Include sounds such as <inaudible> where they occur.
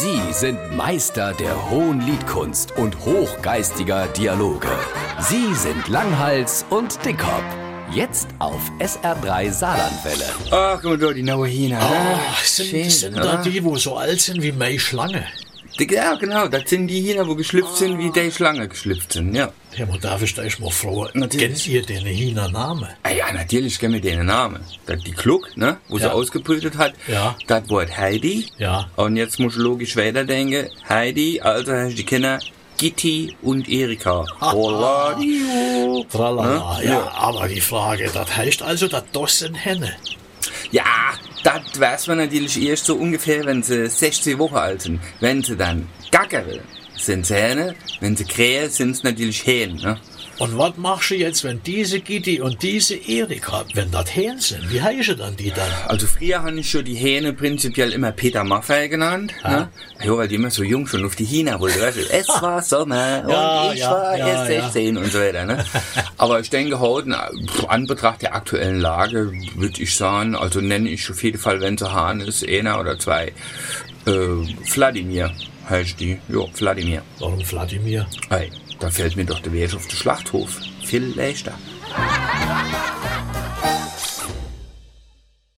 Sie sind Meister der hohen Liedkunst und hochgeistiger Dialoge. Sie sind Langhals und Dickhop. Jetzt auf SR3 Saarlandwelle. Ach, guck mal da, die neue Hina. ne? Ach, sind, Schön, sind da die, wo so alt sind wie May Schlange? Ja, genau, das sind die Hina, wo geschlüpft sind, wie die Schlange geschlüpft sind, ja. Ja, darf ich da echt mal fragen, Natürlich. kennt ihr den Hina Name? Ah ja, natürlich kennen wir den Namen. Das die Kluck, ne, wo sie Ja. ausgebrütet hat. Ja. Das Wort Heidi. Ja. Und jetzt muss ich logisch weiterdenken. Heidi, also hast du die Kinder Gitti und Erika. Rolladio. Tralala, Ne? ja, Ja. aber die Frage, das heißt also, dass das sind Henne. Ja, das weiß man natürlich erst so ungefähr, wenn sie 16 Wochen alt sind. Wenn sie dann gackere, sind Hähne. Wenn sie krähe, sind es natürlich Hähne. Ne? Und was machst du jetzt, wenn diese Gitti und diese Erika, wenn das Hähn sind, wie heißen dann die dann? Also früher habe ich schon die Hähne prinzipiell immer Peter Maffei genannt. Ne? Ja, weil die immer so jung schon auf die Hina wollten. Weißt du, es <laughs> war Sommer Ja, und ich ja, war ja, erst ja. 16 und so weiter. Ne? <laughs> Aber ich denke heute, na, pff, an Betracht der aktuellen Lage, würde ich sagen, also nenne ich auf jeden Fall, wenn sie Hahn ist, einer oder zwei, äh, Wladimir heißt die. Ja, Wladimir. Warum Wladimir? Ey, da fällt mir doch der Weg auf den Schlachthof. Viel leichter.